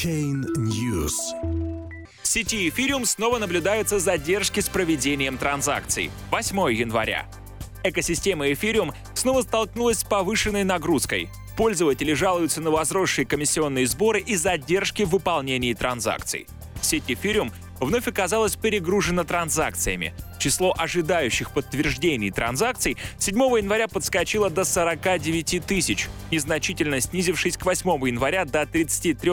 Chain News. В сети Ethereum снова наблюдаются задержки с проведением транзакций. 8 января. Экосистема Ethereum снова столкнулась с повышенной нагрузкой. Пользователи жалуются на возросшие комиссионные сборы и задержки в выполнении транзакций. Сеть Ethereum вновь оказалась перегружена транзакциями. Число ожидающих подтверждений транзакций 7 января подскочило до 49 тысяч, незначительно снизившись к 8 января до 33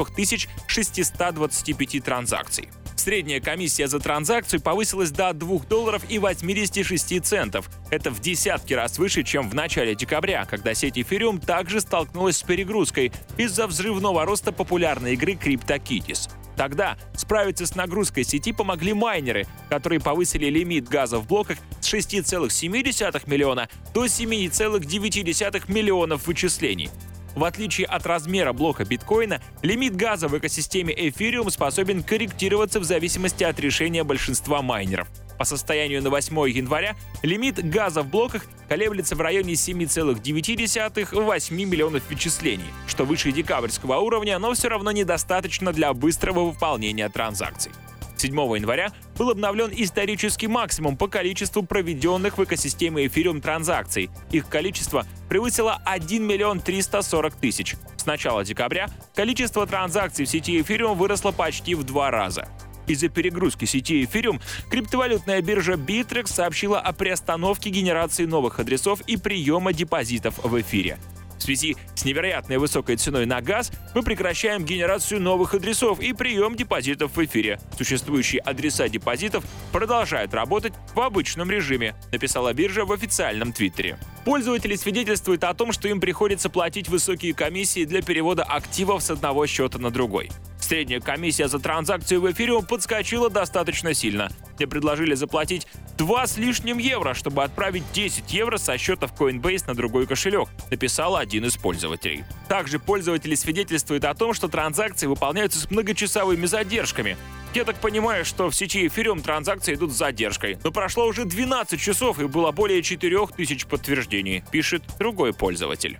625 транзакций. Средняя комиссия за транзакцию повысилась до 2 долларов и 86 центов. Это в десятки раз выше, чем в начале декабря, когда сеть Ethereum также столкнулась с перегрузкой из-за взрывного роста популярной игры CryptoKitties. Тогда справиться с нагрузкой сети помогли майнеры, которые повысили лимит газа в блоках с 6,7 миллиона до 7,9 миллионов вычислений. В отличие от размера блока биткоина, лимит газа в экосистеме Ethereum способен корректироваться в зависимости от решения большинства майнеров. По состоянию на 8 января лимит газа в блоках колеблется в районе 7,9-8 миллионов вычислений, что выше декабрьского уровня, но все равно недостаточно для быстрого выполнения транзакций. 7 января был обновлен исторический максимум по количеству проведенных в экосистеме Ethereum транзакций. Их количество превысило 1 миллион 340 тысяч. С начала декабря количество транзакций в сети Ethereum выросло почти в два раза. Из-за перегрузки сети Ethereum криптовалютная биржа Bittrex сообщила о приостановке генерации новых адресов и приема депозитов в эфире. В связи с невероятной высокой ценой на газ мы прекращаем генерацию новых адресов и прием депозитов в эфире. Существующие адреса депозитов продолжают работать в обычном режиме, написала биржа в официальном твиттере. Пользователи свидетельствуют о том, что им приходится платить высокие комиссии для перевода активов с одного счета на другой. Средняя комиссия за транзакцию в эфире подскочила достаточно сильно. Мне предложили заплатить 2 с лишним евро, чтобы отправить 10 евро со счета в Coinbase на другой кошелек, написал один из пользователей. Также пользователи свидетельствуют о том, что транзакции выполняются с многочасовыми задержками. Я так понимаю, что в сети Ethereum транзакции идут с задержкой. Но прошло уже 12 часов и было более 4000 подтверждений, пишет другой пользователь.